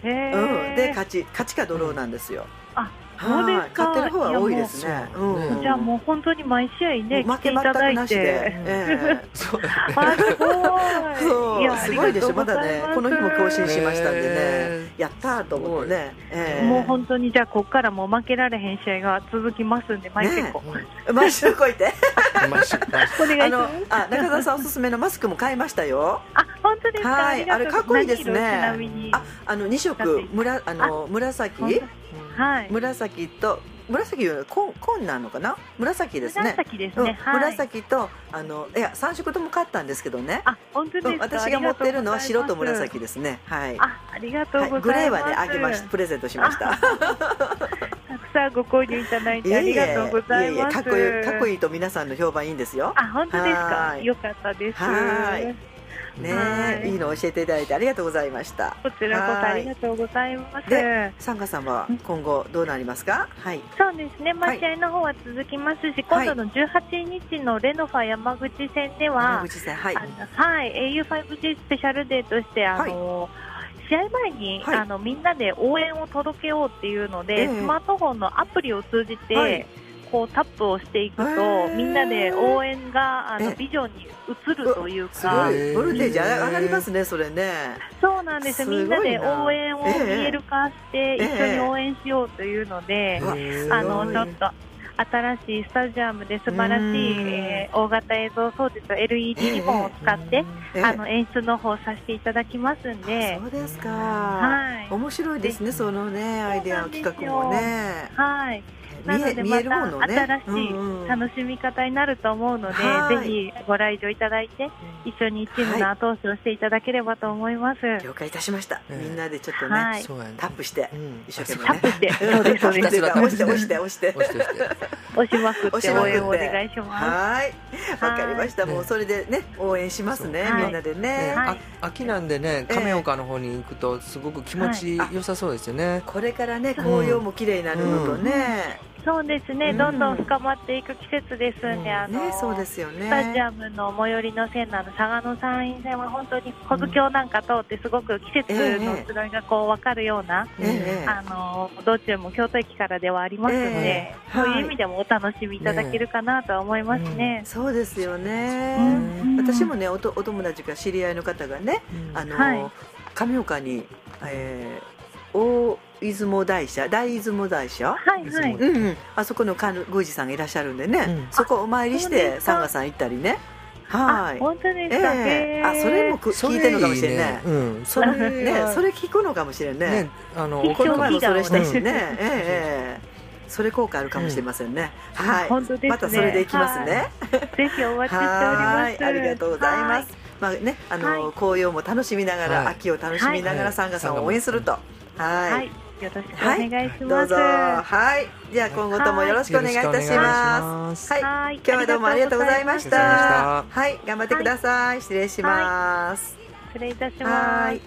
S5: へー
S1: うん、で勝ち勝ちかドローなんですよ。
S5: あそうですか
S1: はい勝ってる方は多いですね。
S2: う
S1: うん
S5: じゃあもう本当に毎試合ね、
S1: 負
S5: 来ていた
S1: け全く
S5: だいて。
S1: なしで、[laughs] え
S2: そう
S5: あ、すごい。
S1: えそう
S5: や
S1: すごいでしょ。まだね、この日も更新
S5: し
S1: しましたんでね
S2: へ、
S1: やったーと思ってね。ええ
S5: もう本当にじゃあここからもう負けられへん試合が続きますんで、毎回こう、
S1: マッシュこいて。
S5: お願いしま
S1: あの
S5: す。
S1: あ中澤さんおすすめのマスクも買いましたよ。
S5: あ、本当ですか。
S1: はい、あれかっこいいですね。
S5: 何色ちなみに。
S1: あ、あの二色むらあの紫？
S5: はい。
S1: 紫と紫は紺紺なのかな？紫ですね。うん
S5: 紫ですね。はい。
S1: 紫とあのいや三色とも買ったんですけどね。
S5: あ、本当
S1: うん
S5: ですか？
S1: 私が持ってるのは白と紫ですね。はい。
S5: あ、ありがとう
S1: はい
S5: ございます。
S1: グレーはねあげましたプレゼントしました。
S5: たくさんご購入いただい
S1: い
S5: てありがとうございます。
S1: かっこいいかっこいいと皆さんの評判いいんですよ。
S5: あ、本当ですか？
S1: は。い
S5: よかったです。
S1: はいね。
S5: はい。
S1: いいの教えていただいてありがとうございました。
S5: こちらこそありがとうございます。
S1: でサンガさんは今後どうなりますか？はい。
S5: そうですね、まあ、
S1: はい
S5: 試合の方は続きますし、
S1: はい。
S5: 今度の18日のレノファ山口戦では
S1: 山、口さんはい。
S5: はい、au5G スペシャルデーとして、あの試合前に、
S1: はい。
S5: あのみんなで応援を届けようっていうので、
S1: ええ。
S5: スマートフォンのアプリを通じて、
S1: はい
S5: こうタップをしていくと、みんなで応援があの
S1: え。え
S5: ビジョンに映るという
S1: す
S5: か
S1: ご、い。ボルテージ上がりますねそれね。
S5: そうなんですみんなで
S1: な
S5: 応援を見
S1: ええ
S5: える化して、一緒に応援しようというので。あのちょっと新しいスタジアムで素晴らし
S1: うん。
S5: い、えー大型映像装置と LED リボンを使って、
S1: ええ
S5: あの演出の方させていただきますんで。
S1: そうですか。
S5: はい。
S1: 面白いですねそのねアイデア企画もね。
S5: はいなの
S1: 見え見
S5: でま
S1: えるものね。
S5: た新しい楽しみ方になると思うので、
S1: はい。
S5: ぜひご来場いただいて一緒にチームの後押しをしていただければと思います、
S1: 了解いたしました。
S2: ええ
S1: みんなでちょっとねタップして
S2: うん。
S1: 一生懸命ね。
S5: タップして。そうです。そうです
S1: 押して押して押して。
S2: 押し
S5: まくって応援をお願いします。
S1: はい。わかりました。
S2: はい
S1: もうそれでね応援しますねみんなでね。
S5: はい。
S2: あ秋なんでね
S1: ええ。
S2: 亀岡の方に行くとすごく気持ち良さそうですよね。
S1: これからね紅葉も綺麗になるのとね
S5: そうですね、
S1: うん。
S5: どんどん深まっていく季節ですん。で、あの
S1: ねそうですよね。
S5: スタジアムの最寄りの線のあの佐賀の山陰線は本当に小津橋なんか通ってすごく季節の移ろいがこう分かるような、
S1: ええ。
S5: あの道中も京都駅からではありますので、
S1: ええ。
S5: そう
S1: はい
S5: いう意味でもお楽しみいただけるかなとは思いますね。
S1: そうですよね。
S5: うん。
S1: 私もねおとお友達が知り合いの方がねあの
S5: はい。
S1: 亀岡にえー大出雲大社大出雲大社？
S5: はいはい。
S1: うんうん、あそこの神宮司さんがいらっしゃるんでね、
S2: うん。
S1: そこお参りしてサンガさん行ったりね。はい。
S5: あ本当です
S1: え
S5: か。
S1: え
S5: へー。
S1: あそれもく聞いてるのかもしれんね。
S2: それいいねうん。
S1: それね
S2: は
S1: それ聞くのかもしれんね。
S2: ねあの
S5: 聞
S1: この前もそれしたし
S2: うん
S1: ね、[laughs] ええええそれ効果あるかもしれませんね、はい。
S5: 本当ですね。
S1: またそれでいきますね、
S5: ぜひお待ちしております。
S1: はい。ありがとうございます。まあね、あの、
S5: はい。
S1: 紅葉も楽しみながら、
S2: はい。
S1: 秋を楽しみながら、
S2: はい。
S1: サンガさんを応援すると。は。
S5: はいい。はい。よろしくお願いします。
S1: どうぞ。はい。じゃあ今後ともよろしくお願いいたします。はい。
S5: はい。
S1: 今日はどうもありがとうございました。はい、頑張ってください。失礼します。
S5: 失礼いたし
S1: は
S5: ます
S1: い。。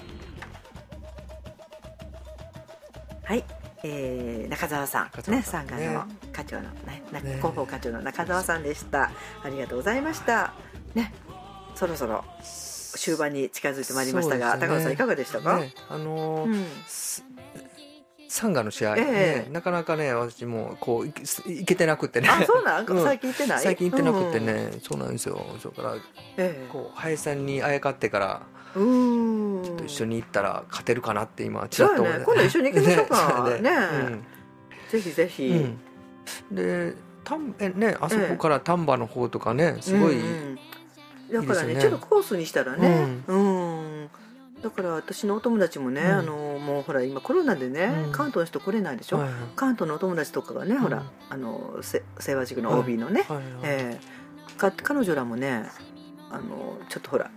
S1: はい。えー、中澤さんね、
S2: さん
S1: サンガの課長のね広報課長の中澤さんでした。ありがとうございました。ね、そろそろ終盤に近づいてまいりましたが、
S2: ね。
S1: 高野さんいかがでしたか？
S2: ねあのー
S1: うん。
S2: すサンガの試合、
S1: え
S2: ね
S1: え
S2: なかなかね私もこういけてなくってね。
S1: あ、そうなん、[laughs]
S2: うん。
S1: 最近行ってない？
S2: 最近行ってなくって
S1: うん。
S2: ね、そうなんですよ。それから
S1: え
S2: こう林さんにあやかってから
S1: え。うーん。
S2: 一緒に行ったら勝てるかなって今ちらっと
S1: やね。今度一緒に行きましょうか。[laughs]
S2: ね
S1: ね。
S2: うん。
S1: ぜひぜひ。
S2: うん。でたんえねあそこから丹波の方とかねすごい、
S1: うんうんだからね
S2: ね。
S1: ちょっとコースにしたらね。うん、だから私のお友達もね、
S2: うん。
S1: あのもうほら今コロナでね、
S2: うん。
S1: 関東の人来れないでしょ、
S2: はい
S1: 関東のお友達とかがね、ほら
S2: うん。
S1: あのせ清和塾の OB のね、
S2: はいはい。
S1: ええ。か彼女らもねあのちょっとほら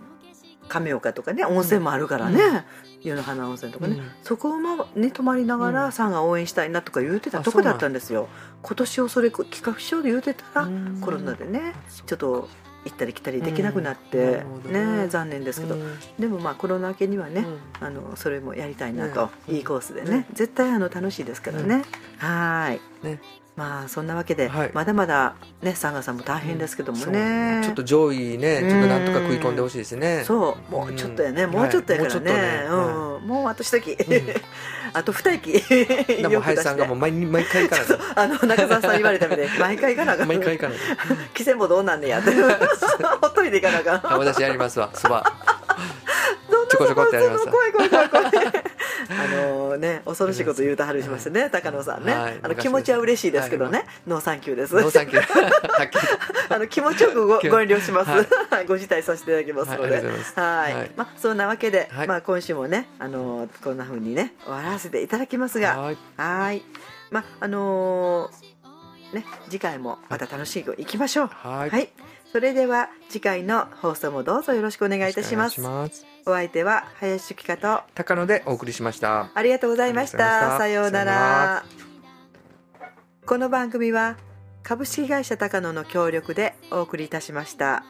S1: 亀岡とかね温泉もあるからね、湯の花温泉とかね、
S2: うん。
S1: そこをまね泊まりなが
S2: うん。
S1: らさんが応援したいなとか言うてた
S2: あ
S1: とこだったんですよ。今年をそれ企画しようと言うてたら、
S2: うん。
S1: コロナでねちょっと行ったり来たりできなくなっ
S2: うん
S1: て
S2: ね。
S1: ね残念ですけど、
S2: うん。
S1: でもまあコロナ明けにはね、
S2: うん。
S1: あのそれもやりたいなと、
S2: ね
S1: いいコースでね、
S2: ね
S1: 絶対あの楽しいですからね、はーい、
S2: ね
S1: まあそんなわけで、
S2: はい。
S1: まだまだねサンガさんも大変ですけども
S2: そう
S1: ね、
S2: ちょっと上位ねちょっとなんとか食い込んでほしいですね。
S1: そう。もうちょっとやね、
S2: うん
S1: もうちょっとやからね,、
S2: はい。もう
S1: ん。もうあと一息、
S2: ん。[laughs]
S1: あと二息。
S2: でも林さんがもう毎毎回行かないと
S1: あの中澤さん言われたみたい。に [laughs] 毎回行かなあかん
S2: 毎回行かない
S1: 季節もどうなんねやって。[laughs] ほっといていかなあかん。
S2: 私やりますわ。そばちょこちょこってやります。わ
S1: 怖い怖い怖い怖い。あのね恐ろしいこと言うとはるしましてね高野さんね、
S2: はい。
S1: あの気持ちは嬉しいですけどね、
S2: は
S1: No thank you です。
S2: No thank you。
S1: あの気持ちよくごご遠慮します、
S2: はい。
S1: はい、ご辞退させていただきますので、
S2: はいま
S1: あそんなわけで、
S2: はい。
S1: まあ今週もねあのこんな風にね終わらせていただきますが、
S2: はい。
S1: はい。まああのーね次回もまた楽しくいきましょう。
S2: はい。
S1: それでは次回の放送もどうぞよろしくお願いいたします。
S2: お
S1: 相手は林幸香と
S2: 高野でお送りしました。
S1: ありがとうございました。さようなら。この番組は株式会社高野の協力でお送りいたしました。